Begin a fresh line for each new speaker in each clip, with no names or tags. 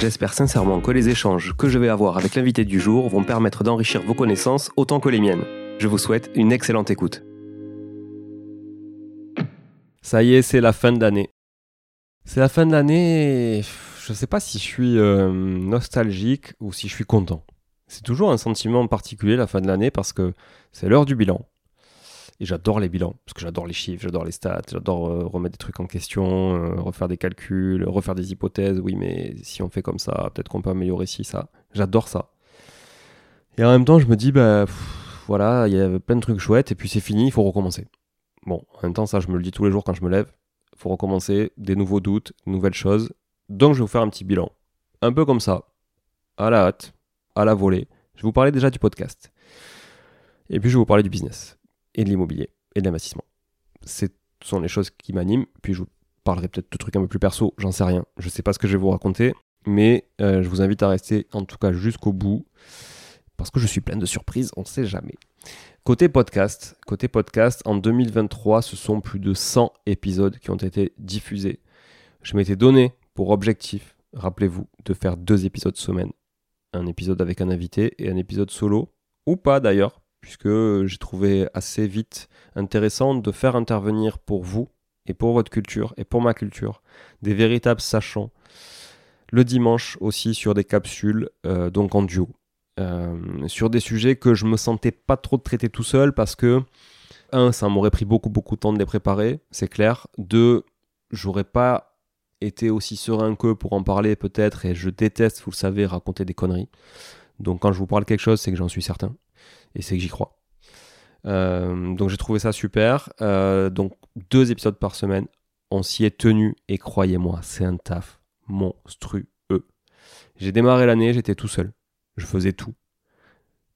J'espère sincèrement que les échanges que je vais avoir avec l'invité du jour vont permettre d'enrichir vos connaissances autant que les miennes. Je vous souhaite une excellente écoute. Ça y est, c'est la fin d'année. C'est la fin de l'année. Je ne sais pas si je suis euh, nostalgique ou si je suis content. C'est toujours un sentiment particulier la fin de l'année parce que c'est l'heure du bilan. Et j'adore les bilans, parce que j'adore les chiffres, j'adore les stats, j'adore euh, remettre des trucs en question, euh, refaire des calculs, refaire des hypothèses. Oui, mais si on fait comme ça, peut-être qu'on peut améliorer ci, ça. J'adore ça. Et en même temps, je me dis, bah voilà, il y a plein de trucs chouettes, et puis c'est fini, il faut recommencer. Bon, en même temps, ça, je me le dis tous les jours quand je me lève. Il faut recommencer, des nouveaux doutes, nouvelles choses. Donc, je vais vous faire un petit bilan. Un peu comme ça, à la hâte, à la volée. Je vais vous parler déjà du podcast. Et puis, je vais vous parler du business et de l'immobilier et de l'investissement. Ce sont les choses qui m'animent. Puis je vous parlerai peut-être de trucs un peu plus perso, j'en sais rien. Je ne sais pas ce que je vais vous raconter, mais euh, je vous invite à rester en tout cas jusqu'au bout parce que je suis plein de surprises, on ne sait jamais. Côté podcast, côté podcast, en 2023, ce sont plus de 100 épisodes qui ont été diffusés. Je m'étais donné pour objectif, rappelez-vous, de faire deux épisodes semaine. Un épisode avec un invité et un épisode solo, ou pas d'ailleurs, puisque j'ai trouvé assez vite intéressant de faire intervenir pour vous et pour votre culture et pour ma culture des véritables sachants. Le dimanche aussi sur des capsules, euh, donc en duo, euh, sur des sujets que je me sentais pas trop de traiter tout seul parce que, un, ça m'aurait pris beaucoup beaucoup de temps de les préparer, c'est clair. Deux, j'aurais pas été aussi serein qu'eux pour en parler peut-être et je déteste, vous le savez, raconter des conneries. Donc quand je vous parle quelque chose, c'est que j'en suis certain et c'est que j'y crois. Euh, donc j'ai trouvé ça super. Euh, donc deux épisodes par semaine, on s'y est tenu et croyez-moi, c'est un taf monstrueux. J'ai démarré l'année, j'étais tout seul. Je faisais tout.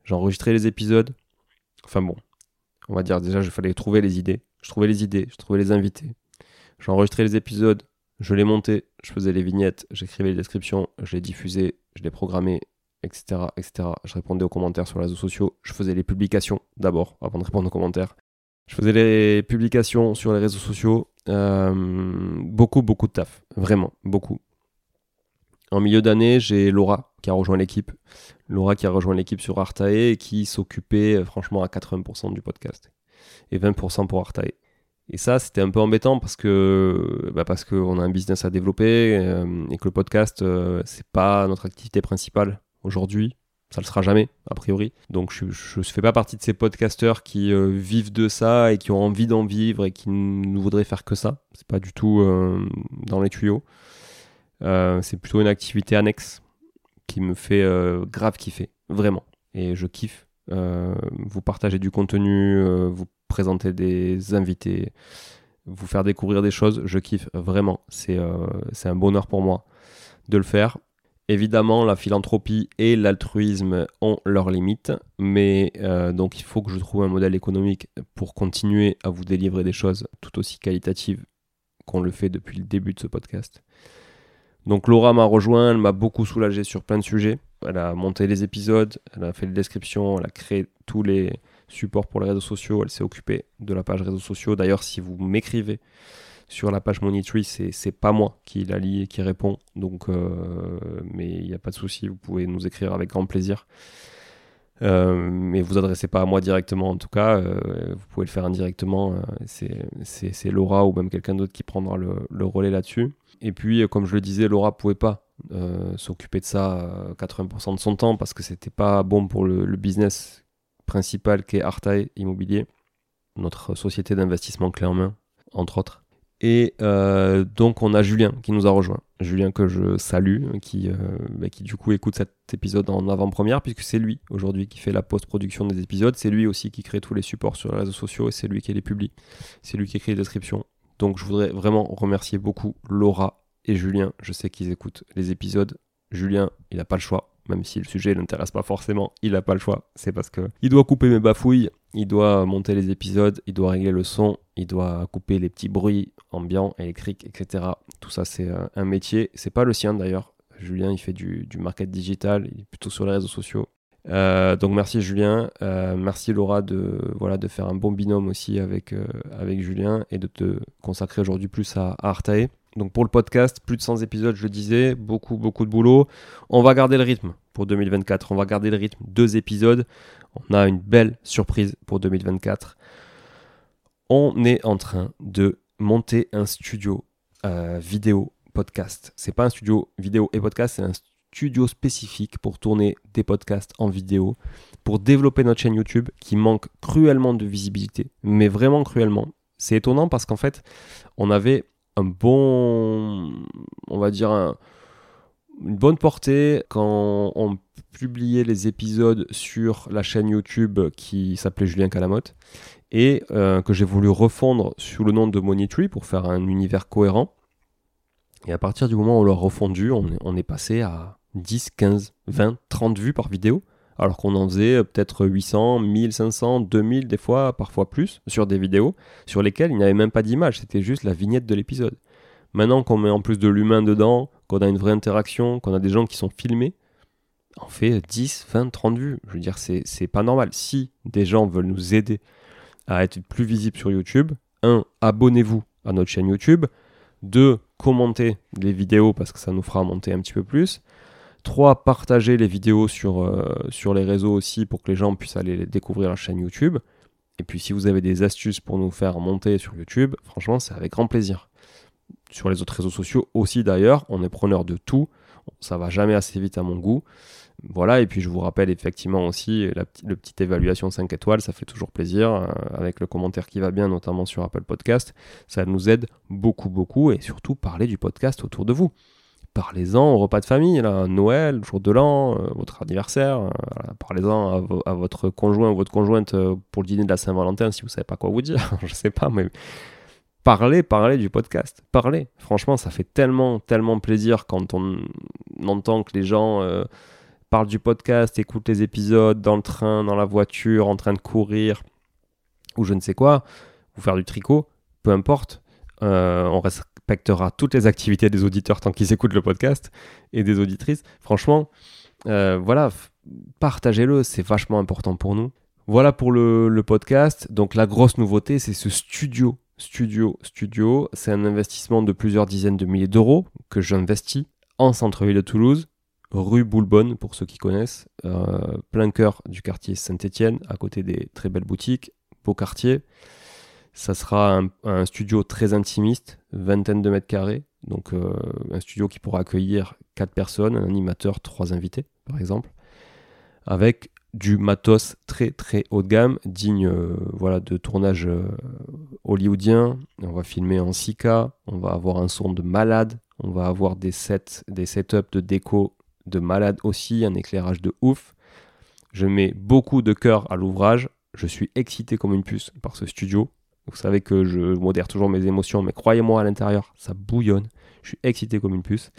J'enregistrais les épisodes. Enfin bon, on va dire déjà, il fallait trouver les idées. Je trouvais les idées, je trouvais les invités. J'enregistrais les épisodes, je les montais, je faisais les vignettes, j'écrivais les descriptions, je les diffusais, je les programmais, etc., etc. Je répondais aux commentaires sur les réseaux sociaux. Je faisais les publications d'abord, avant de répondre aux commentaires. Je faisais les publications sur les réseaux sociaux. Euh, beaucoup, beaucoup de taf. Vraiment, beaucoup. En milieu d'année, j'ai Laura qui a rejoint l'équipe. Laura qui a rejoint l'équipe sur Artae et qui s'occupait euh, franchement à 80% du podcast. Et 20% pour Artae. Et ça, c'était un peu embêtant parce que bah parce qu'on a un business à développer euh, et que le podcast, c'est pas notre activité principale aujourd'hui. Ça le sera jamais, a priori. Donc je ne fais pas partie de ces podcasteurs qui euh, vivent de ça et qui ont envie d'en vivre et qui ne voudraient faire que ça. C'est pas du tout euh, dans les tuyaux. Euh, c'est plutôt une activité annexe qui me fait grave kiffer, vraiment. Et je kiffe. vous partager du contenu, vous présenter des invités, vous faire découvrir des choses, je kiffe vraiment. C'est un bonheur pour moi de le faire. Évidemment, la philanthropie et l'altruisme ont leurs limites, mais euh, donc il faut que je trouve un modèle économique pour continuer à vous délivrer des choses tout aussi qualitatives qu'on le fait depuis le début de ce podcast. Donc Laura m'a rejoint, elle m'a beaucoup soulagé sur plein de sujets. Elle a monté les épisodes, elle a fait les descriptions, elle a créé tous les supports pour les réseaux sociaux, elle s'est occupée de la page réseaux sociaux. D'ailleurs, si vous m'écrivez sur la page Moneytree, c'est pas moi qui la lit et qui répond. Donc, euh, mais il n'y a pas de souci, vous pouvez nous écrire avec grand plaisir. Euh, mais vous adressez pas à moi directement en tout cas, euh, vous pouvez le faire indirectement. c'est Laura ou même quelqu'un d'autre qui prendra le, relais là-dessus. Et puis, comme je le disais, Laura pouvait pas s'occuper de ça 80% de son temps parce que c'était pas bon pour le, business principal qui est Immobilier, notre société d'investissement clé en main, entre autres. Et euh, donc on a Julien qui nous a rejoint. Julien que je salue, qui, euh, bah, qui du coup écoute cet épisode en avant-première, puisque c'est lui aujourd'hui qui fait la post-production des épisodes. C'est lui aussi qui crée tous les supports sur les réseaux sociaux et c'est lui qui les publie. C'est lui qui écrit les descriptions. Donc je voudrais vraiment remercier beaucoup Laura et Julien. Je sais qu'ils écoutent les épisodes. Julien, il n'a pas le choix. même si le sujet l'intéresse pas forcément, il n'a pas le choix. C'est parce que il doit couper mes bafouilles, il doit monter les épisodes, il doit régler le son, il doit couper les petits bruits ambiants, électriques, etc. Tout ça, c'est euh, un métier. C'est pas le sien d'ailleurs. Julien, il fait du, du market digital, il est plutôt sur les réseaux sociaux. Euh, donc merci Julien, euh, merci Laura de, voilà, de faire un bon binôme aussi avec, avec Julien et de te consacrer aujourd'hui plus à, à Artae. Donc pour le podcast, plus de 100 épisodes, je le disais, beaucoup beaucoup de boulot. On va garder le rythme pour 2024, on va garder le rythme, deux épisodes. On a une belle surprise pour 2024. On est en train de monter un studio vidéo podcast. C'est pas un studio vidéo et podcast, c'est un studio spécifique pour tourner des podcasts en vidéo, pour développer notre chaîne YouTube qui manque cruellement de visibilité, mais vraiment cruellement. C'est étonnant parce qu'en fait, on avait un bon, on va dire, une bonne portée quand on publiait les épisodes sur la chaîne YouTube qui s'appelait Julien Calamotte et euh, que j'ai voulu refondre sous le nom de Money pour faire un univers cohérent. Et à partir du moment où on l'a refondu, on est passé à 10, 15, 20, 30 vues par vidéo, alors qu'on en faisait euh, peut-être 800, 1500, 2000 des fois, parfois plus, sur des vidéos sur lesquelles il n'y avait même pas d'image, c'était juste la vignette de l'épisode. Maintenant qu'on met en plus de l'humain dedans, qu'on a une vraie interaction, qu'on a des gens qui sont filmés, on fait 10, 20, 30 vues. Je veux dire, c'est pas normal. Si des gens veulent nous aider à être plus visibles sur YouTube, 1. Abonnez-vous à notre chaîne YouTube. 2. Commentez les vidéos parce que ça nous fera monter un petit peu plus. 3. Partager les vidéos sur, euh, sur les réseaux aussi pour que les gens puissent aller découvrir la chaîne YouTube. Et puis si vous avez des astuces pour nous faire monter sur YouTube, franchement, c'est avec grand plaisir. Sur les autres réseaux sociaux aussi d'ailleurs, on est preneur de tout. Ça va jamais assez vite à mon goût. Voilà, et puis je vous rappelle effectivement aussi la, le petite évaluation 5 étoiles, ça fait toujours plaisir, euh, avec le commentaire qui va bien, notamment sur Apple Podcast. Ça nous aide beaucoup, beaucoup, et surtout parler du podcast autour de vous parlez-en au repas de famille, là, Noël, jour de l'an, euh, votre anniversaire, euh, parlez-en à, votre conjoint ou votre conjointe pour le dîner de la Saint-Valentin si vous savez pas quoi vous dire, je sais pas, mais parlez, parlez du podcast, parlez. Franchement, ça fait tellement, tellement plaisir quand on, entend que les gens parlent du podcast, écoutent les épisodes dans le train, dans la voiture, en train de courir, ou je ne sais quoi, ou faire du tricot, peu importe. on reste respectera toutes les activités des auditeurs tant qu'ils écoutent le podcast et des auditrices. Franchement, euh, voilà, partagez-le, c'est vachement important pour nous. Voilà pour le, podcast. Donc la grosse nouveauté, c'est ce studio. Studio, studio, c'est un investissement de plusieurs dizaines de milliers d'euros que j'investis en centre-ville de Toulouse, rue Boulbonne pour ceux qui connaissent, euh, plein cœur du quartier Saint-Étienne, à côté des très belles boutiques, beau quartier. Ça sera un, studio très intimiste, vingtaine de mètres carrés. Donc euh, un studio qui pourra accueillir quatre personnes, un animateur, trois invités par exemple, avec du matos très très haut de gamme, digne euh, voilà de tournage euh, hollywoodien. On va filmer en 6K, on va avoir un son de malade, on va avoir des sets, des setups de déco de malade aussi, un éclairage de ouf. Je mets beaucoup de cœur à l'ouvrage. Je suis excité comme une puce par ce studio. Vous savez que je modère toujours mes émotions, mais croyez-moi à l'intérieur, ça bouillonne. Je suis excité comme une puce.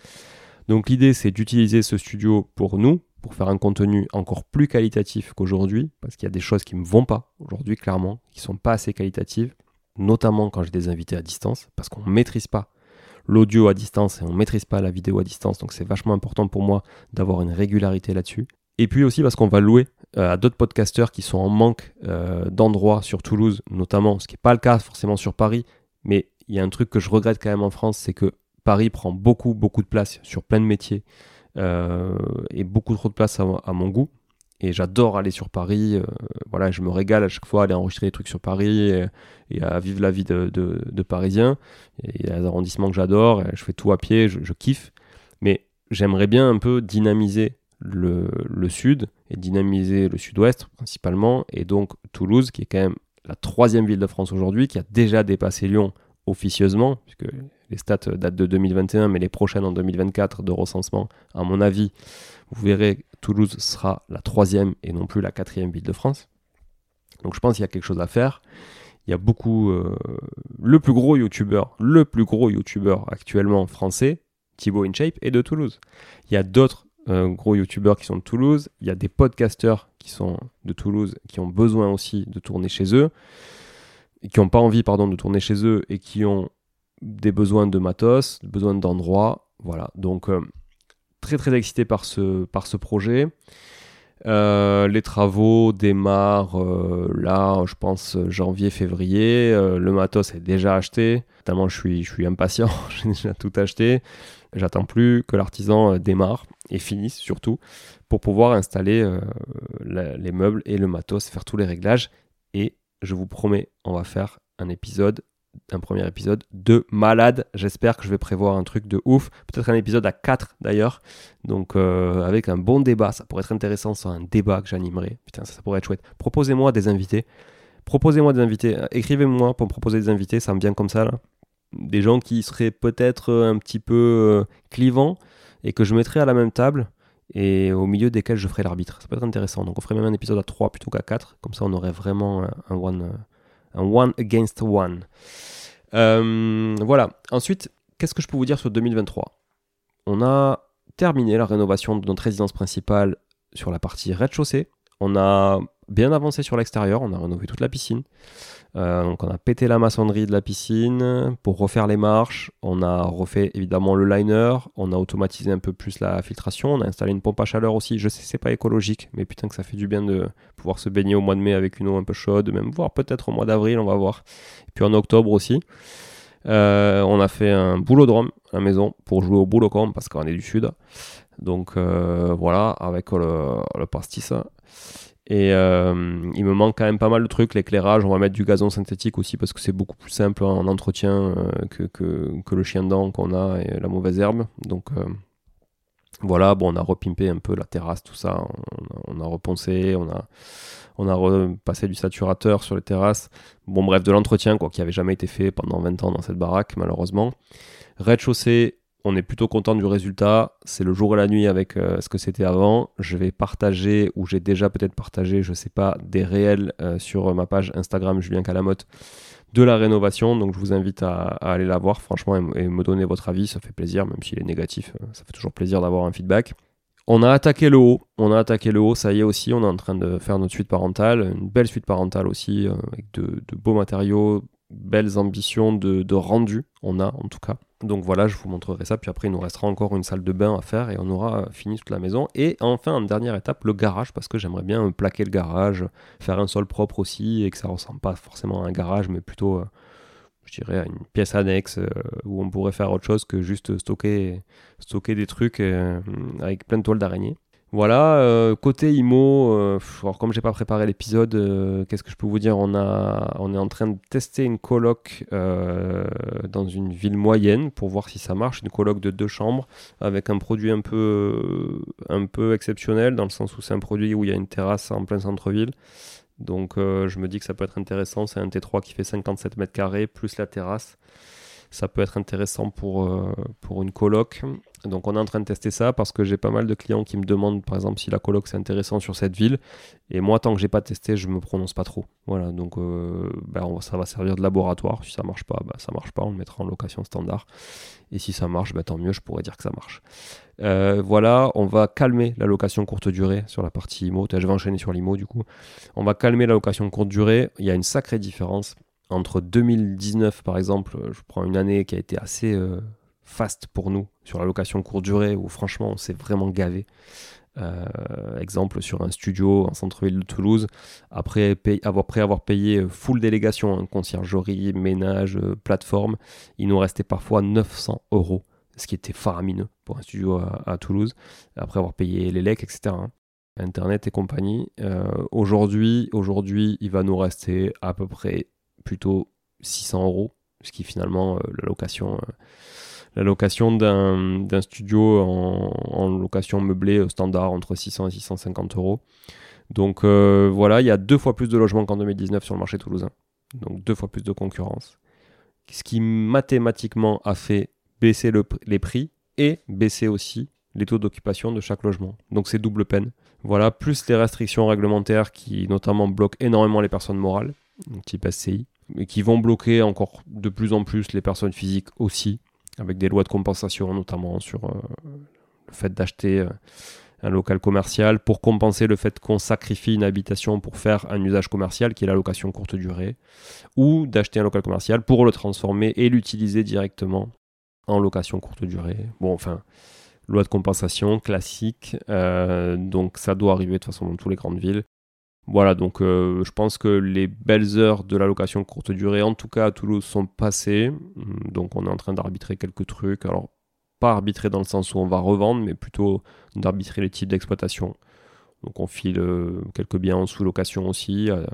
Donc l'idée, c'est d'utiliser ce studio pour nous, pour faire un contenu encore plus qualitatif qu'aujourd'hui, parce qu'il y a des choses qui ne me vont pas aujourd'hui, clairement, qui ne sont pas assez qualitatives, notamment quand j'ai des invités à distance, parce qu'on ne maîtrise pas l'audio à distance et on ne maîtrise pas la vidéo à distance, donc c'est vachement important pour moi d'avoir une régularité là-dessus. Et puis aussi parce qu'on va louer euh, à d'autres podcasteurs qui sont en manque euh, d'endroits sur Toulouse, notamment, ce qui n'est pas le cas forcément sur Paris, mais il y a un truc que je regrette quand même en France, c'est que Paris prend beaucoup, beaucoup de place sur plein de métiers et beaucoup trop de place à, mon goût. Et j'adore aller sur Paris. voilà, je me régale à chaque fois à aller enregistrer des trucs sur Paris et, à vivre la vie de, de, Parisien. Il y a des arrondissements que j'adore. Je fais tout à pied, je, je kiffe. Mais j'aimerais bien un peu dynamiser le, sud et dynamiser le sud-ouest principalement, et donc Toulouse, qui est quand même la troisième ville de France aujourd'hui, qui a déjà dépassé Lyon officieusement, puisque les stats datent de 2021, mais les prochaines en 2024 de recensement, à mon avis, vous verrez, Toulouse sera la troisième et non plus la quatrième ville de France. Donc je pense qu'il y a quelque chose à faire. Il y a beaucoup... Euh, le plus gros youtubeur, le plus gros youtubeur actuellement français, Thibaut InShape, est de Toulouse. Il y a d'autres euh, gros youtubeurs qui sont de Toulouse. Il y a des podcasteurs qui sont de Toulouse qui ont besoin aussi de tourner chez eux, qui n'ont pas envie pardon, de tourner chez eux et qui ont des besoins de matos, des besoins d'endroits. Voilà, donc euh, très très excité par ce, par ce projet. Euh, les travaux démarrent euh, là, je pense, janvier-février. le matos est déjà acheté. Tellement je suis, je suis impatient, j'ai déjà tout acheté. J'attends plus que l'artisan démarre et finisse surtout pour pouvoir installer les meubles et le matos, faire tous les réglages. Et je vous promets, on va faire un épisode un premier épisode de malade. J'espère que je vais prévoir un truc de ouf. Peut-être un épisode à 4 d'ailleurs. Donc euh, avec un bon débat. Ça pourrait être intéressant sur un débat que j'animerai. Putain, ça, pourrait être chouette. Proposez-moi des invités. Proposez-moi des invités. Écrivez-moi pour me proposer des invités. Ça me vient comme ça là. Des gens qui seraient peut-être un petit peu euh, clivants et que je mettrais à la même table et au milieu desquels je ferai l'arbitre. Ça peut être intéressant. Donc on ferait même un épisode à 3 plutôt qu'à 4. Comme ça on aurait vraiment un one un one against one. Euh, voilà. Ensuite, qu'est-ce que je peux vous dire sur 2023 On a terminé la rénovation de notre résidence principale sur la partie rez-de-chaussée. On a bien avancé sur l'extérieur, on a rénové toute la piscine. Euh, donc on a pété la maçonnerie de la piscine pour refaire les marches. On a refait évidemment le liner. On a automatisé un peu plus la filtration. On a installé une pompe à chaleur aussi. Je sais c'est pas écologique, mais putain que ça fait du bien de pouvoir se baigner au mois de mai avec une eau un peu chaude, même voir peut-être au mois d'avril, on va voir. Et puis en octobre aussi. Euh, on a fait un boulot à la maison pour jouer au boulot parce qu'on est du sud. Donc euh, voilà, avec le, le pastis. Et euh, il me manque quand même pas mal de trucs. L'éclairage, on va mettre du gazon synthétique aussi parce que c'est beaucoup plus simple en entretien euh, que, que, le chien dent qu'on a et la mauvaise herbe. Donc euh, voilà, bon, on a repimpé un peu la terrasse, tout ça. On, a reponcé, on a, on a repassé du saturateur sur les terrasses. Bon, bref, de l'entretien quoi, qui avait jamais été fait pendant 20 ans dans cette baraque, malheureusement. Rez-de-chaussée, on est plutôt content du résultat. C'est le jour et la nuit avec euh, ce que c'était avant. Je vais partager, ou j'ai déjà peut-être partagé, je sais pas, des réels euh, sur ma page Instagram Julien Calamotte de la rénovation. Donc je vous invite à, aller la voir, franchement, et, me donner votre avis. Ça fait plaisir, même s'il est négatif. Euh, ça fait toujours plaisir d'avoir un feedback. On a attaqué le haut, on a attaqué le haut, ça y est aussi, on est en train de faire notre suite parentale, une belle suite parentale aussi, avec de, beaux matériaux, belles ambitions de rendu, on a en tout cas. Donc voilà, je vous montrerai ça. Puis après, il nous restera encore une salle de bain à faire et on aura fini toute la maison. Et enfin, en dernière étape, le garage, parce que j'aimerais bien plaquer le garage, faire un sol propre aussi et que ça ressemble pas forcément à un garage, mais plutôt, euh, je dirais, à une pièce annexe euh, où on pourrait faire autre chose que juste stocker, des trucs euh, avec plein de toiles d'araignée. Voilà, euh, côté IMO, euh, alors comme j'ai pas préparé l'épisode, euh, qu'est-ce que je peux vous dire? On, est en train de tester une coloc dans une ville moyenne pour voir si ça marche, une coloc de deux chambres avec un produit un peu, un peu exceptionnel dans le sens où c'est un produit où il y a une terrasse en plein centre-ville. Donc je me dis que ça peut être intéressant, c'est un T3 qui fait 57 mètres carrés plus la terrasse ça peut être intéressant pour, pour une coloc. Donc on est en train de tester ça parce que j'ai pas mal de clients qui me demandent par exemple si la coloc c'est intéressant sur cette ville. Et moi tant que j'ai pas testé je me prononce pas trop. Voilà donc euh, ben, ça va servir de laboratoire. Si ça marche pas, ben, ça marche pas, on le mettra en location standard. Et si ça marche, ben, tant mieux, je pourrais dire que ça marche. Euh, voilà, on va calmer la location courte durée sur la partie IMO. Je vais enchaîner sur l'IMO du coup. On va calmer la location courte durée. Il y a une sacrée différence entre 2019 par exemple, je prends une année qui a été assez euh, fast pour nous sur la location courte durée où franchement on s'est vraiment gavé. Euh, exemple sur un studio en centre-ville de Toulouse, après avoir, après avoir payé full délégation, hein, conciergerie, ménage, euh, plateforme, il nous restait parfois 900 euros, ce qui était faramineux pour un studio à, Toulouse, après avoir payé les lecs, etc. Hein. Internet et compagnie. aujourd'hui, aujourd'hui, il va nous rester à peu près plutôt 600 euros, ce qui finalement la location la location d'un studio en, location meublée euh, standard entre 600 et 650 euros. Donc euh, voilà, il y a deux fois plus de logements qu'en 2019 sur le marché toulousain. Donc deux fois plus de concurrence. Ce qui mathématiquement a fait baisser les prix et baisser aussi les taux d'occupation de chaque logement. Donc c'est double peine. Voilà, plus les restrictions réglementaires qui notamment bloquent énormément les personnes morales, type SCI, qui vont bloquer encore de plus en plus les personnes physiques aussi avec des lois de compensation notamment sur euh, le fait d'acheter un local commercial pour compenser le fait qu'on sacrifie une habitation pour faire un usage commercial qui est la location courte durée, ou d'acheter un local commercial pour le transformer et l'utiliser directement en location courte durée. Bon, enfin, loi de compensation classique, euh, donc ça doit arriver de toute façon dans toutes les grandes villes. Voilà, donc euh, je pense que les belles heures de la location courte durée, en tout cas à Toulouse, sont passées. Donc on est en train d'arbitrer quelques trucs. Alors pas arbitrer dans le sens où on va revendre, mais plutôt d'arbitrer les types d'exploitation. Donc on file euh, quelques biens en sous-location aussi, euh,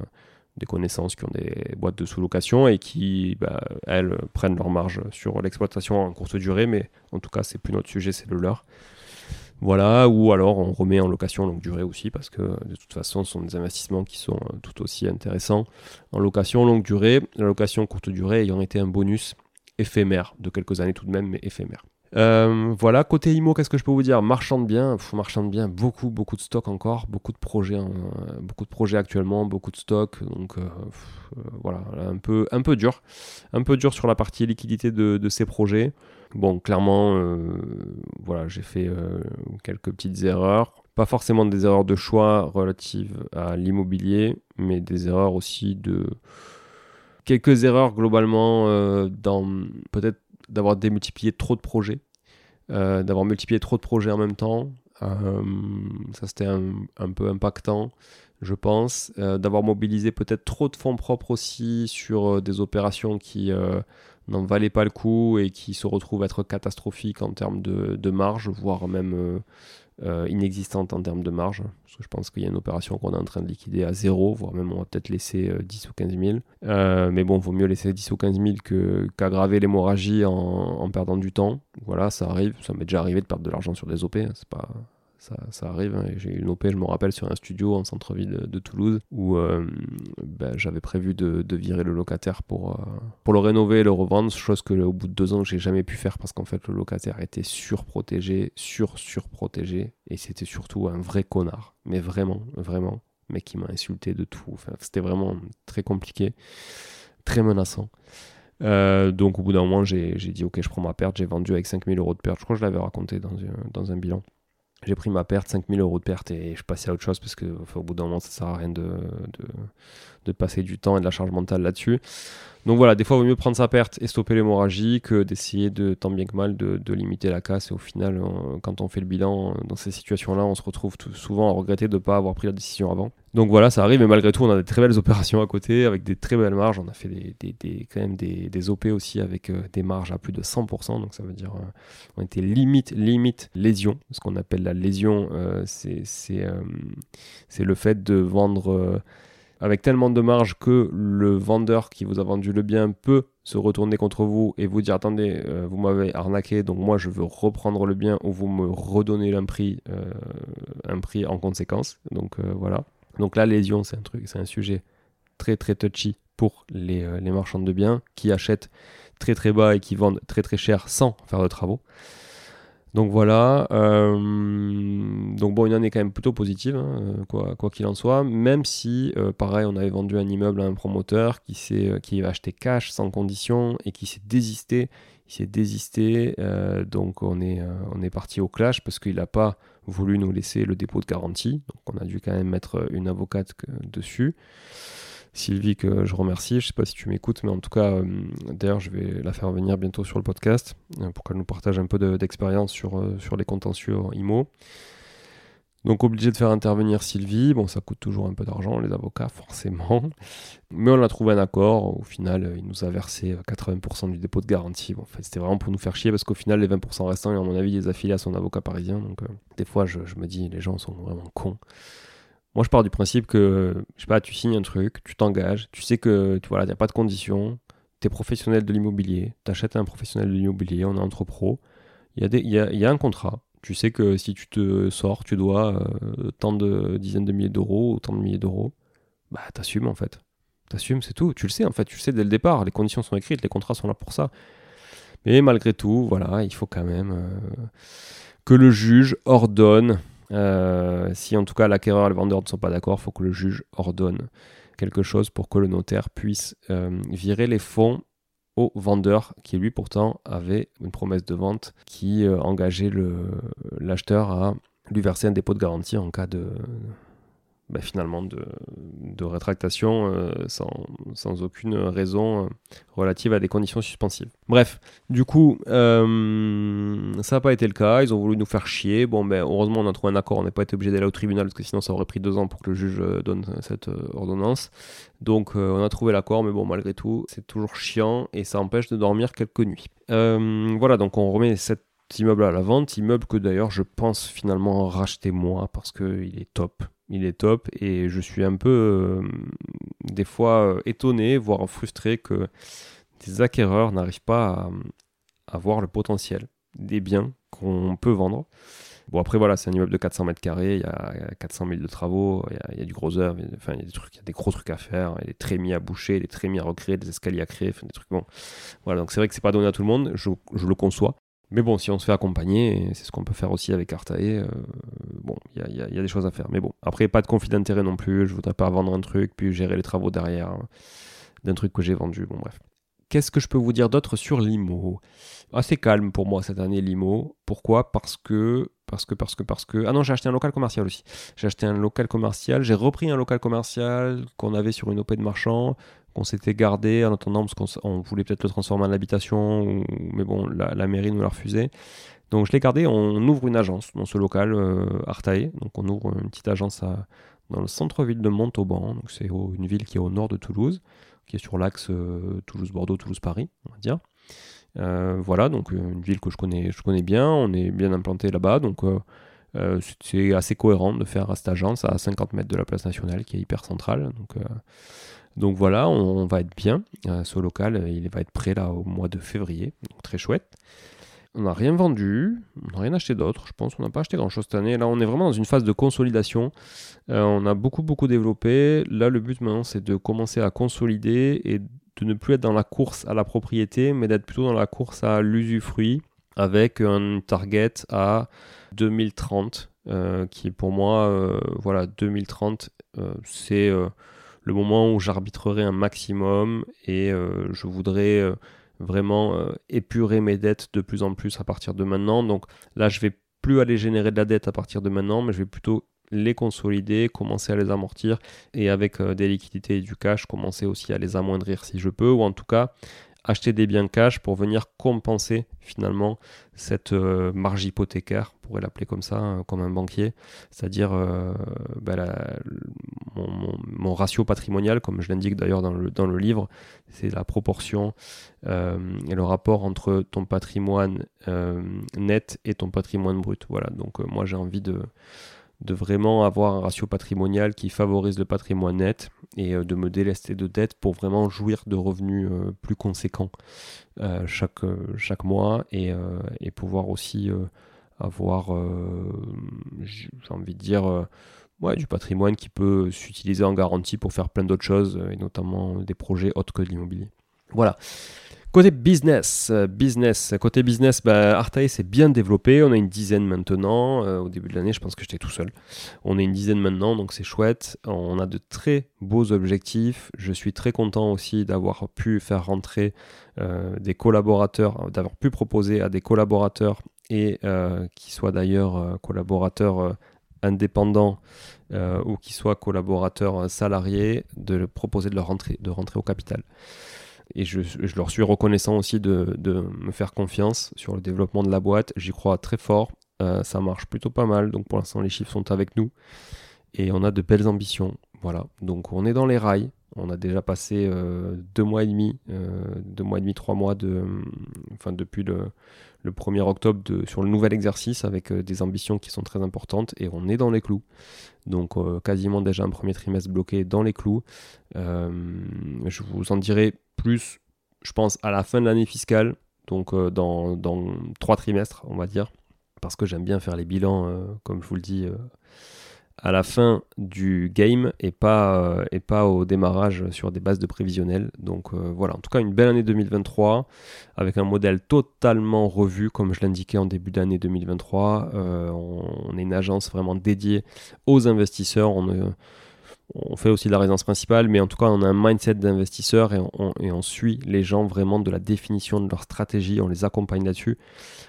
des connaissances qui ont des boîtes de sous-location et qui, bah, elles, prennent leur marge sur l'exploitation en courte durée, mais en tout cas, c'est plus notre sujet, c'est le leur. Voilà, ou alors on remet en location longue durée aussi, parce que de toute façon, ce sont des investissements qui sont euh, tout aussi intéressants. En location longue durée, la location courte durée ayant été un bonus éphémère, de quelques années tout de même, mais éphémère. Euh, voilà, côté IMO, qu'est-ce que je peux vous dire? Marchand de biens, marchand de beaucoup, beaucoup de stocks encore, beaucoup de projets, hein, beaucoup de projets actuellement, beaucoup de stocks, donc euh, euh, voilà, un peu, un peu dur, un peu dur sur la partie liquidité de, ces projets. Bon, clairement, voilà, j'ai fait quelques petites erreurs, pas forcément des erreurs de choix relatives à l'immobilier, mais des erreurs aussi de quelques erreurs globalement dans peut-être d'avoir démultiplié trop de projets, euh, d'avoir multiplié trop de projets en même temps. Euh, ça, c'était un, peu impactant, je pense. Euh, d'avoir mobilisé peut-être trop de fonds propres aussi sur des opérations qui n'en valaient pas le coup et qui se retrouvent être catastrophiques en termes de, de marge, voire même euh, inexistante en termes de marge. Parce que je pense qu'il y a une opération qu'on est en train de liquider à zéro, voire même on va peut-être laisser 10 euh, ou 15 000. Euh, mais bon, vaut mieux laisser 10 ou 15 000 qu'aggraver l'hémorragie en, en, perdant du temps. Voilà, ça arrive. Ça m'est déjà arrivé de perdre de l'argent sur des OP. Hein, c'est pas, ça, arrive. Hein. J'ai eu une OP, je me rappelle, sur un studio en centre-ville de, Toulouse où euh, ben, j'avais prévu de, virer le locataire pour, euh, pour le rénover et le revendre, chose que au bout de deux ans, j'ai jamais pu faire parce qu'en fait, le locataire était surprotégé, sur-surprotégé et c'était surtout un vrai connard. Mais vraiment, vraiment, mec qui m'a insulté de tout. Enfin, c'était vraiment très compliqué, très menaçant. Euh, donc au bout d'un moment, j'ai dit ok, je prends ma perte, j'ai vendu avec 5000 euros de perte. Je crois que je l'avais raconté dans, dans un bilan j'ai pris ma perte, 5000 euros de perte, et je passais à autre chose parce que au bout d'un moment, ça sert à rien de, de, passer du temps et de la charge mentale là-dessus. Donc voilà, des fois, il vaut mieux prendre sa perte et stopper l'hémorragie que d'essayer de, tant bien que mal, de, limiter la casse. Et au final, quand on fait le bilan dans ces situations-là, on se retrouve tout, souvent à regretter de ne pas avoir pris la décision avant. Donc voilà, ça arrive, mais malgré tout, on a des très belles opérations à côté, avec des très belles marges. On a fait des, des, quand même des, des, OP aussi avec euh, des marges à plus de 100%. Donc ça veut dire euh, on était limite, limite lésion. Ce qu'on appelle la lésion, euh, c'est le fait de vendre avec tellement de marge que le vendeur qui vous a vendu le bien peut se retourner contre vous et vous dire attendez, euh, vous m'avez arnaqué, donc moi je veux reprendre le bien ou vous me redonnez un prix, euh, un prix en conséquence. Donc euh, voilà. Donc la lésion, c'est un truc, c'est un sujet très très touchy pour les, les marchands de biens qui achètent très très bas et qui vendent très très cher sans faire de travaux. Donc voilà. Euh, donc bon, une année quand même plutôt positive, hein, euh, quoi qu'il en soit. Même si, euh, pareil, on avait vendu un immeuble à un promoteur qui s'est qui a acheté cash sans condition et qui s'est désisté. Il s'est désisté. donc on est on est parti au clash parce qu'il n'a pas voulu nous laisser le dépôt de garantie. Donc on a dû quand même mettre une avocate dessus. Sylvie que je remercie. Je sais pas si tu m'écoutes, mais en tout cas, euh, d'ailleurs, je vais la faire venir bientôt sur le podcast euh, pour qu'elle nous partage un peu d'expérience sur, euh, sur les contentieux IMO. Donc obligé de faire intervenir Sylvie. Bon, ça coûte toujours un peu d'argent, les avocats, forcément. Mais on a trouvé un accord. Au final, il nous a versé 80% du dépôt de garantie. Bon, en fait, c'était vraiment pour nous faire chier parce qu'au final, les 20% restants, à mon avis, les affiliés à son avocat parisien. Donc des fois, je, je, me dis, les gens sont vraiment cons. Moi, je pars du principe que, je sais pas, tu signes un truc, tu t'engages, tu sais que, tu vois, il n'y a pas de conditions, tu es professionnel de l'immobilier, tu achètes un professionnel de l'immobilier, on est entre pro, il y, a y, y a un contrat. Tu sais que si tu te sors, tu dois euh, tant de dizaines de milliers d'euros ou tant de milliers d'euros. Bah, t'assumes en fait. T'assumes, c'est tout. Tu le sais en fait, tu le sais dès le départ. Les conditions sont écrites, les contrats sont là pour ça. Mais malgré tout, voilà, il faut quand même euh, que le juge ordonne si en tout cas l'acquéreur et le vendeur ne sont pas d'accord, il faut que le juge ordonne quelque chose pour que le notaire puisse euh, virer les fonds au vendeur qui lui pourtant avait une promesse de vente qui engageait l'acheteur à lui verser un dépôt de garantie en cas de, bah, finalement de, rétractation euh, sans, aucune raison euh, relative à des conditions suspensives. Bref, du coup, euh, ça n'a pas été le cas. Ils ont voulu nous faire chier. Bon, ben, heureusement, on a trouvé un accord. On n'a pas été obligé d'aller au tribunal parce que sinon, ça aurait pris deux ans pour que le juge donne cette ordonnance. Donc, on a trouvé l'accord, mais bon, malgré tout, c'est toujours chiant et ça empêche de dormir quelques nuits. voilà, donc on remet cet immeuble à la vente, immeuble que d'ailleurs je pense finalement racheter moi parce qu'il est top il est top et je suis un peu euh, des fois euh, étonné, voire frustré que des acquéreurs n'arrivent pas à, voir le potentiel des biens qu'on peut vendre. Bon après voilà, c'est un immeuble de 400 mètres carrés, il y a 400 000 de travaux, il y a, du gros œuvre, enfin il y a des trucs, gros trucs à faire, il y a des trémies à boucher, des trémies à recréer, des escaliers à créer, des trucs bon. Voilà donc c'est vrai que c'est pas donné à tout le monde, je le conçois. Mais bon, si on se fait accompagner, c'est ce qu'on peut faire aussi avec Artae, euh, bon, il y, a des choses à faire. Mais bon, après, pas de conflit d'intérêt non plus, je voudrais pas vendre un truc, puis gérer les travaux derrière hein, d'un truc que j'ai vendu, bon bref. Qu'est-ce que je peux vous dire d'autre sur l'IMO? Assez calme pour moi cette année l'IMO. Pourquoi? Parce que parce que, parce que, parce que. Ah non, j'ai acheté un local commercial aussi. J'ai acheté un local commercial, j'ai repris un local commercial qu'on avait sur une OP de marchand qu'on s'était gardé en attendant parce qu'on voulait peut-être le transformer en habitation, mais bon, la, mairie nous l'a refusé. Donc je l'ai gardé, on ouvre une agence dans ce local euh, Artae, donc on ouvre une petite agence dans le centre-ville de Montauban, donc c'est une ville qui est au nord de Toulouse, qui est sur l'axe euh, Toulouse-Bordeaux, Toulouse-Paris, on va dire. Euh, voilà, donc une ville que je connais, je connais bien, on est bien implanté là-bas, donc c'est assez cohérent de faire cette agence à 50 mètres de la place nationale qui est hyper centrale. Donc donc voilà, on, va être bien. Euh, ce local, il va être prêt là au mois de février. Très chouette. On n'a rien vendu, on n'a rien acheté d'autre. Je pense qu'on n'a pas acheté grand-chose cette année. Là, on est vraiment dans une phase de consolidation. Euh, on a beaucoup, beaucoup développé. Là, le but maintenant, c'est de commencer à consolider et de ne plus être dans la course à la propriété, mais d'être plutôt dans la course à l'usufruit avec un target à 2030, euh, qui pour moi, voilà, 2030, c'est le moment où j'arbitrerai un maximum et euh, je voudrais euh, vraiment euh, épurer mes dettes de plus en plus à partir de maintenant. Donc là, je vais plus aller générer de la dette à partir de maintenant, mais je vais plutôt les consolider, commencer à les amortir et avec des liquidités et du cash, commencer aussi à les amoindrir si je peux, ou en tout cas acheter des biens cash pour venir compenser finalement cette euh, marge hypothécaire, on pourrait l'appeler comme ça, hein, comme un banquier, c'est-à-dire euh, ben mon, ratio patrimonial, comme je l'indique d'ailleurs dans le, dans le livre, c'est la proportion euh, et le rapport entre ton patrimoine net et ton patrimoine brut. Voilà, donc moi j'ai envie de de vraiment avoir un ratio patrimonial qui favorise le patrimoine net et euh, de me délester de dettes pour vraiment jouir de revenus euh, plus conséquents euh, chaque, chaque mois et, et pouvoir aussi avoir, j'ai envie de dire, ouais, du patrimoine qui peut s'utiliser en garantie pour faire plein d'autres choses et notamment des projets autres que de l'immobilier. Voilà. Côté business, euh, business, côté business, bah, s'est bien développé. On a une dizaine maintenant. Euh, au début de l'année, je pense que j'étais tout seul. On est une dizaine maintenant, donc c'est chouette. On a de très beaux objectifs. Je suis très content aussi d'avoir pu faire rentrer euh, des collaborateurs, d'avoir pu proposer à des collaborateurs et qui soient d'ailleurs collaborateurs indépendants ou qui soient collaborateurs salariés, de proposer de leur rentrer, de rentrer au capital et je, leur suis reconnaissant aussi de, me faire confiance sur le développement de la boîte. J'y crois très fort. Euh, ça marche plutôt pas mal. Donc pour l'instant, les chiffres sont avec nous. Et on a de belles ambitions. Voilà. Donc on est dans les rails. On a déjà passé euh, deux mois et demi, euh, deux mois et demi, trois mois de, enfin depuis le, le 1er octobre de, sur le nouvel exercice avec des ambitions qui sont très importantes et on est dans les clous. Donc quasiment déjà un premier trimestre bloqué dans les clous. je vous en dirai plus, je pense, à la fin de l'année fiscale, donc euh, dans, trois trimestres, on va dire, parce que j'aime bien faire les bilans, euh, comme je vous le dis, euh, à la fin du game et pas, et pas au démarrage sur des bases de prévisionnel. Donc voilà, en tout cas, une belle année 2023 avec un modèle totalement revu, comme je l'indiquais en début d'année 2023. On, est une agence vraiment dédiée aux investisseurs. On on fait aussi de la résidence principale, mais en tout cas, on a un mindset d'investisseur et on, et suit les gens vraiment de la définition de leur stratégie, on les accompagne là-dessus,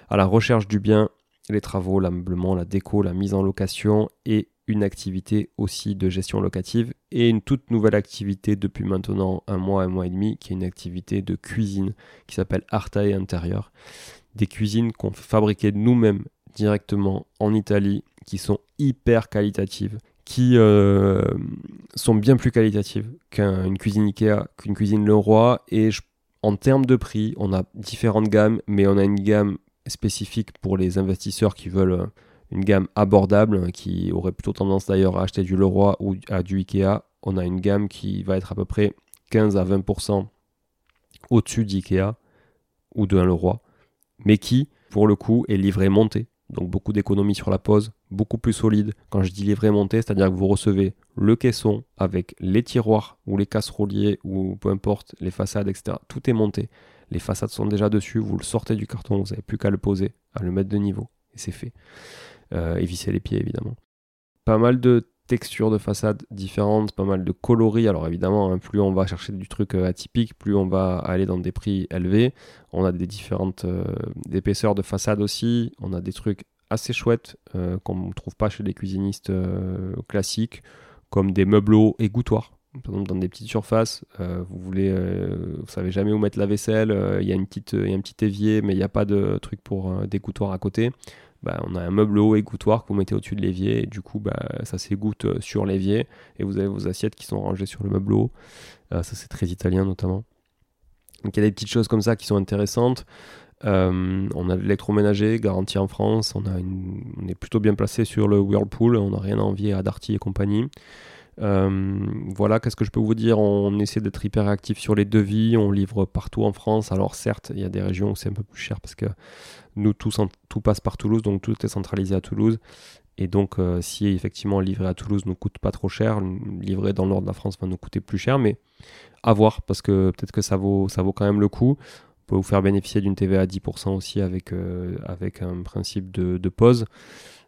à la recherche du bien, les travaux, l'ameublement, la déco, la mise en location et une activité aussi de gestion locative et une toute nouvelle activité depuis maintenant un mois, un mois et demi, qui est une activité de cuisine qui s'appelle Artae Intérieur. Des cuisines qu'on fabriquait nous-mêmes directement en Italie, qui sont hyper qualitatives, qui euh, sont bien plus qualitatives qu'une cuisine Ikea, qu'une cuisine Leroy. Et en termes de prix, on a différentes gammes, mais on a une gamme spécifique pour les investisseurs qui veulent euh, une gamme abordable, qui aurait plutôt tendance d'ailleurs à acheter du Leroy ou à du Ikea. On a une gamme qui va être à peu près 15 à 20% au-dessus d'Ikea ou de Leroy, mais qui, pour le coup, est livré monté donc beaucoup d'économies sur la pose, beaucoup plus solide. Quand je dis livret monté, c'est-à-dire que vous recevez le caisson avec les tiroirs ou les casseroliers ou peu importe, les façades, etc. Tout est monté. Les façades sont déjà dessus, vous le sortez du carton, vous n'avez plus qu'à le poser, à le mettre de niveau, et c'est fait. Euh, et visser les pieds évidemment. Pas mal de textures de façade différentes, pas mal de coloris. Alors évidemment, hein, plus on va chercher du truc euh, atypique, plus on va aller dans des prix élevés. On a des différentes euh, épaisseurs de façade aussi. On a des trucs assez chouettes euh, qu'on ne trouve pas chez les cuisinistes classiques, comme des meubles égouttoirs. Par exemple, dans des petites surfaces, vous voulez, vous savez jamais où mettre la vaisselle. Il y a un petit évier, mais il n'y a pas de truc pour d'égouttoir à côté. Bah, on a un meuble haut égouttoir que vous mettez au-dessus de l'évier et du coup bah, ça s'égoutte euh, sur l'évier et vous avez vos assiettes qui sont rangées sur le meuble haut. Euh, ça c'est très italien notamment. Donc il y a des petites choses comme ça qui sont intéressantes. Euh, on a l'électroménager garanti en France, on, on est plutôt bien placé sur le Whirlpool, on n'a rien à envier à Darty et compagnie. Euh, voilà, qu'est-ce que je peux vous dire? On essaie d'être hyper actif sur les devis, on livre partout en France. Alors certes, il y a des régions où c'est un peu plus cher parce que nous, tout, passe par Toulouse, donc tout est centralisé à Toulouse. Et donc, euh, si effectivement livrer à Toulouse ne coûte pas trop cher, livrer dans nord de la France va nous coûter plus cher, mais à voir, parce que peut-être que ça vaut, ça vaut quand même le coup. On peut vous faire bénéficier d'une TVA à 10% aussi avec, euh, avec un principe de pause.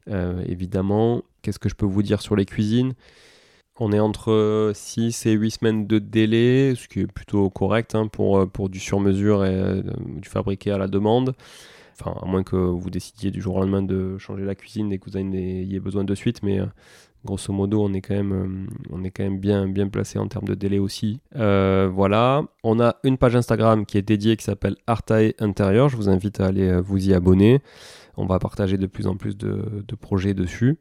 évidemment, qu'est-ce que je peux vous dire sur les cuisines? On est entre 6 et 8 semaines de délai, ce qui est plutôt correct hein, pour, euh, pour du sur-mesure et euh, du fabriqué à la demande. Enfin, à moins que vous décidiez du jour au lendemain de changer la cuisine et que vous ayez besoin de suite, mais euh, grosso modo, on est quand même, bien, placé en termes de délai aussi. voilà, on a une page Instagram qui est dédiée qui s'appelle Artae Intérieur. Je vous invite à aller vous y abonner. On va partager de plus en plus de projets dessus.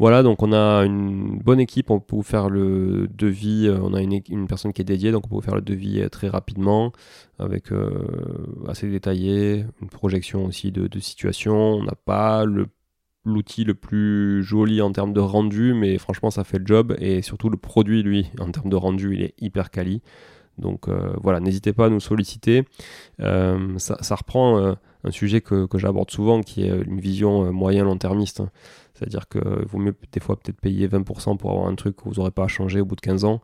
Voilà, donc on a une bonne équipe, on peut faire le devis, euh, on a une, personne qui est dédiée, donc on peut faire le devis euh, très rapidement, avec euh, assez détaillé, une projection aussi de, situation. On n'a pas l'outil le plus joli en termes de rendu, mais franchement ça fait le job, et surtout le produit, lui, en termes de rendu, il est hyper quali. Donc voilà, n'hésitez pas à nous solliciter. ça, reprend un sujet que, que j'aborde souvent, qui est une vision moyen-long-termiste. C'est-à-dire qu'il vaut mieux des fois peut-être payer 20% pour avoir un truc que vous n'aurez pas à changer au bout de 15 ans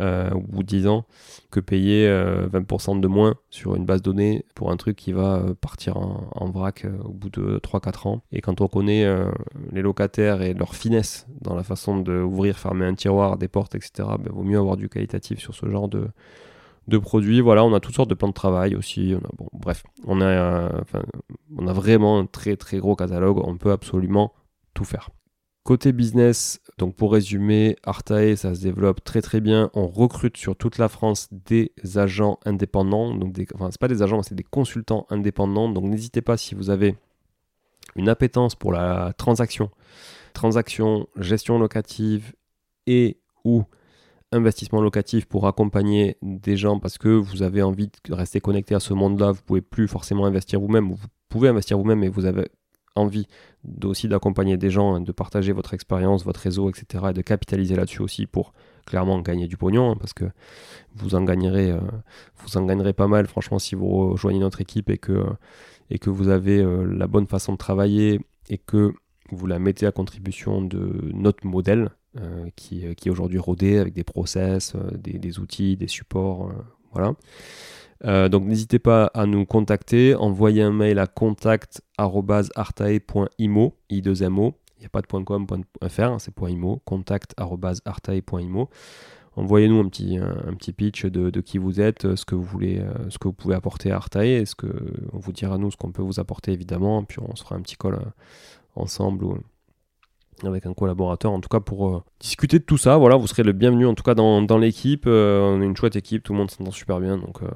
euh, au bout de 10 ans que payer 20% euh, de moins sur une base donnée pour un truc qui va euh, partir en, vrac au bout de 3-4 ans. Et quand on connaît les locataires et leur finesse dans la façon d'ouvrir, fermer un tiroir, des portes, etc., ben, vaut mieux avoir du qualitatif sur ce genre de, de produits. Voilà, on a toutes sortes de plans de travail aussi. On a, bon, bref, on a, on a vraiment un très très gros catalogue. On peut absolument tout faire. Côté business, donc pour résumer, Artae, ça se développe très très bien. On recrute sur toute la France des agents indépendants. Donc des, enfin, c'est pas des agents, c'est des consultants indépendants. Donc n'hésitez pas si vous avez une appétence pour la transaction, transaction, gestion locative et ou investissement locatif pour accompagner des gens parce que vous avez envie de rester connecté à ce monde-là, vous pouvez plus forcément investir vous-même, vous pouvez investir vous-même, mais vous avez envie aussi d'accompagner des gens, de partager votre expérience, votre réseau, etc. et de capitaliser là-dessus aussi pour clairement gagner du pognon hein, parce que vous en gagnerez euh, vous en gagnerez pas mal franchement si vous rejoignez notre équipe et que et que vous avez euh, la bonne façon de travailler et que vous la mettez à contribution de notre modèle euh, qui, qui, est aujourd'hui rodé avec des process, des, des, outils, des supports, voilà. Euh, donc n'hésitez pas à nous contacter, envoyez un mail à contact.artae.imo, i 2 mo n'y a pas de .com, .fr, c'est .imo, contact.artae.imo. Envoyez-nous un petit, un, petit pitch de, qui vous êtes, ce que vous voulez, vous pouvez apporter à Artae, ce que on vous dira nous ce qu'on peut vous apporter évidemment, puis on se fera un petit call ensemble avec un collaborateur, en tout cas pour euh, discuter de tout ça. Voilà, vous serez le bienvenu en tout cas dans, dans l'équipe. Euh, on est une chouette équipe, tout le monde s'entend super bien, donc euh,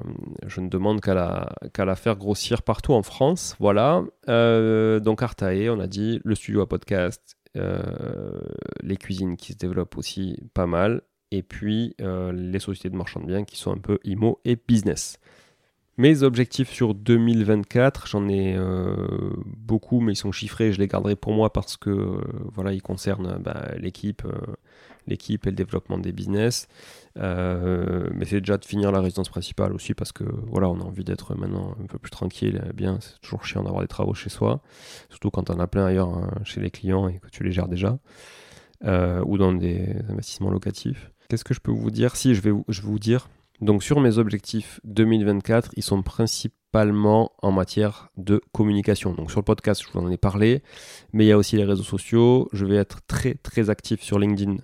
je ne demande qu'à la, la faire grossir partout en France. Voilà, donc Artae, on a dit, le studio à podcast, les cuisines qui se développent aussi pas mal, et puis les sociétés de marchand de biens qui sont un peu IMO et business. Mes objectifs sur 2024, j'en ai euh, beaucoup, mais ils sont chiffrés. Je les garderai pour moi parce que euh, voilà, ils concernent bah, l'équipe, euh, l'équipe et le développement des business. mais c'est déjà de finir la résidence principale aussi parce que voilà, on a envie d'être maintenant un peu plus tranquille. Bien, c'est toujours chiant d'avoir des travaux chez soi, surtout quand on a plein ailleurs hein, chez les clients et que tu les gères déjà, ou dans des investissements locatifs. Qu'est-ce que je peux vous dire? Si, je vais, je vais vous dire donc sur mes objectifs 2024, ils sont principalement en matière de communication. Donc sur le podcast, je vous en ai parlé, mais il y a aussi les réseaux sociaux. Je vais être très très actif sur LinkedIn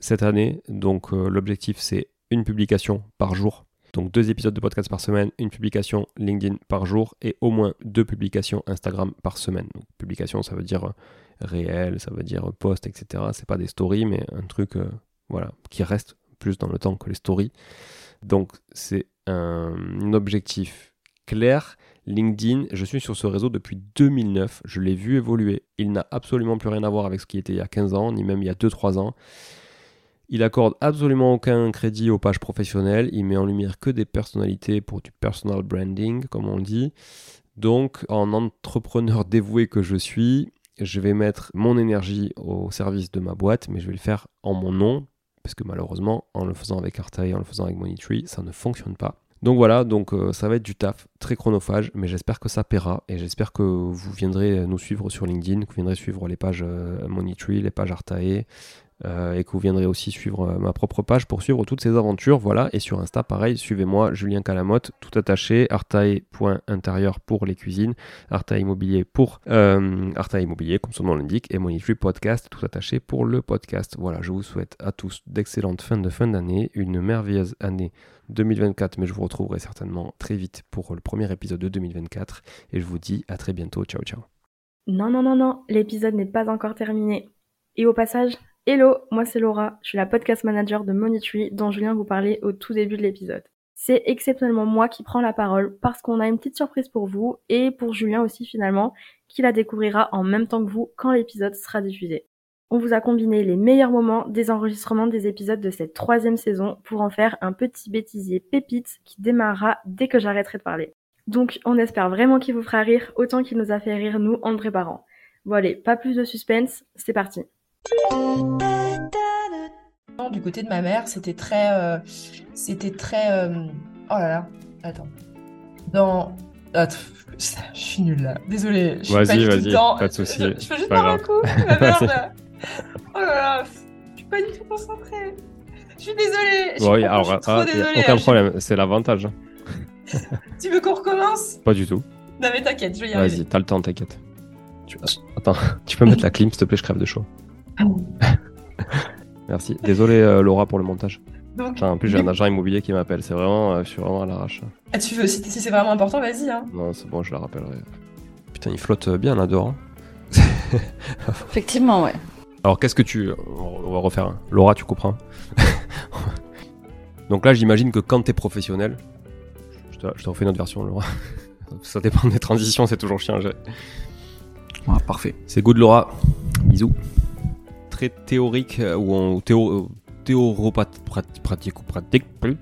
cette année. Donc euh, l'objectif c'est une publication par jour. Donc deux épisodes de podcast par semaine, une publication LinkedIn par jour et au moins deux publications Instagram par semaine. Donc publication, ça veut dire réel, ça veut dire post, etc. C'est pas des stories, mais un truc euh, voilà qui reste plus dans le temps que les stories. Donc c'est un objectif clair. LinkedIn, je suis sur ce réseau depuis 2009, je l'ai vu évoluer. Il n'a absolument plus rien à voir avec ce qui était il y a 15 ans, ni même il y a 2-3 ans. Il accorde absolument aucun crédit aux pages professionnelles, il met en lumière que des personnalités pour du personal branding, comme on dit. Donc, en entrepreneur dévoué que je suis, je vais mettre mon énergie au service de ma boîte, mais je vais le faire en mon nom, parce que malheureusement, en le faisant avec Artae, en le faisant avec Monitree, ça ne fonctionne pas. Donc voilà, donc euh, ça va être du taf très chronophage, mais j'espère que ça paiera et j'espère que vous viendrez nous suivre sur LinkedIn, que vous viendrez suivre les pages euh, les pages Artae, euh, et que vous viendrez aussi suivre euh, ma propre page pour suivre toutes ces aventures. Voilà, et sur Insta, pareil, suivez-moi, Julien Calamotte, tout attaché, artae.intérieur pour les cuisines, Artae Immobilier pour euh, Immobilier, comme son nom l'indique, et Money Podcast, tout attaché pour le podcast. Voilà, je vous souhaite à tous d'excellentes fins de fin d'année, une merveilleuse année 2024, mais je vous retrouverai certainement très vite pour le premier épisode de 2024, et je vous dis à très bientôt. Ciao, ciao.
Non, non, non, non, l'épisode n'est pas encore terminé. Et au passage, Hello, moi c'est Laura, je suis la podcast manager de Monitree dont je viens vous parler au tout début de l'épisode. C'est exceptionnellement moi qui prends la parole parce qu'on a une petite surprise pour vous et pour Julien aussi finalement, qui la découvrira en même temps que vous quand l'épisode sera diffusé. On vous a combiné les meilleurs moments des enregistrements des épisodes de cette troisième saison pour en faire un petit bêtisier pépite qui démarrera dès que j'arrêterai de parler. Donc on espère vraiment qu'il vous fera rire autant qu'il nous a fait rire nous en le préparant. Bon allez, pas plus de suspense, c'est parti.
Du côté de ma mère, c'était très. Euh, c'était très. Euh, oh là là, attends. Dans. Attends, je suis nulle là. Désolée.
Vas-y, vas-y, pas de soucis.
Je, je, peux juste boire un coup. Merde. oh là là, je suis pas du tout concentrée. Je suis désolée. Je
oui, alors, ah, aucun problème, c'est l'avantage.
Tu veux qu'on recommence?
Pas du tout.
Non mais t'inquiète, je vais y arriver.
Vas-y, t'as le temps, t'inquiète. Attends, tu peux mettre la clim, s'il te plaît, je crève de chaud. Merci. Désolé euh, Laura pour le montage. en plus, j'ai un agent immobilier qui m'appelle. C'est vraiment, euh, je suis vraiment à l'arrache.
Ah, tu veux, si, c'est vraiment important, vas-y. Hein.
Non, c'est bon, je la rappellerai. Putain, il flotte bien là-dehors. Hein.
Effectivement, ouais.
Alors, qu'est-ce que tu. On va refaire. Laura, tu comprends Donc là, j'imagine que quand t'es professionnel. Je te, je refais une autre version, Laura. Ça dépend des transitions, c'est toujours chiant.
Ouais, parfait.
C'est good, Laura. Bisous très théorique euh, ou en théo, euh, pratique ou pratique plus.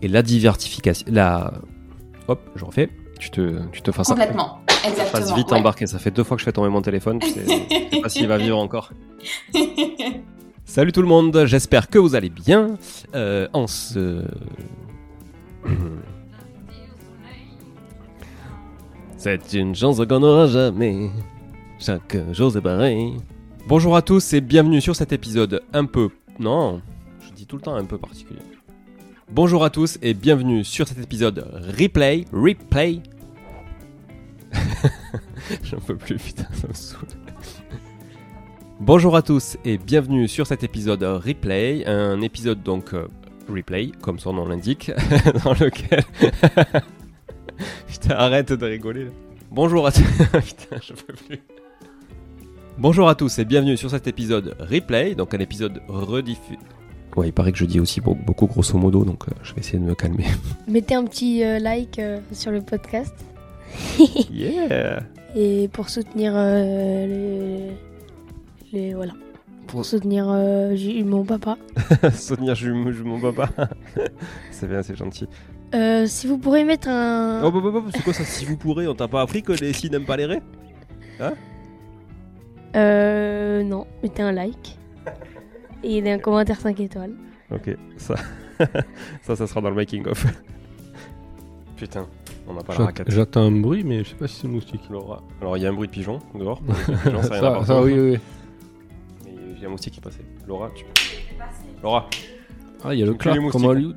Et la diversification, la. Hop, je refais. Tu te, tu te fasses
Complètement. Exactement.
Fasses vite embarquer. Ça fait deux fois que je fais tomber mon téléphone. Je sais, pas s'il va vivre encore. Salut tout le monde, j'espère que vous allez bien. Euh, en ce. C'est une chance qu'on n'aura jamais. Chaque jour c'est pareil. Bonjour à tous et bienvenue sur cet épisode un peu... Non, je dis tout le temps un peu particulier. Bonjour à tous et bienvenue sur cet épisode replay, replay. J'en peux plus, putain, ça me saoule. Bonjour à tous et bienvenue sur cet épisode replay, un épisode donc euh, replay, comme son nom l'indique, dans lequel... Putain, arrête de rigoler. Bonjour à tous... Putain, je peux plus. Bonjour à tous et bienvenue sur cet épisode replay, donc un épisode rediffusé... Ouais, il paraît que je dis aussi beaucoup, grosso modo, donc euh, je vais essayer de me calmer.
Mettez un petit euh, like euh, sur le podcast
Yeah
et pour soutenir les, les- voilà
Pour
soutenir mon papa.
soutenir mon papa. c'est bien, c'est gentil.
Si vous pourrez mettre un
Oh, bah, bah, bah, c'est quoi ça Si vous pourrez, on t'a pas appris que les si n'aiment pas les raies?
Euh, non mettez un like et un commentaire 5 étoiles.
Ok, ça, ça, ça sera dans le making of. Putain, on n'a pas la raquette.
J'attends un bruit, mais je sais pas si c'est le moustique.
Laura. Alors il y a un bruit de pigeon dehors. Les pigeons, ça,
Ça, ça, oui, oui. oui.
Mais il y a un moustique qui est passé. Laura, tu. Laura,
Ah, il y a le clap comme à
moustiques.
Hollywood.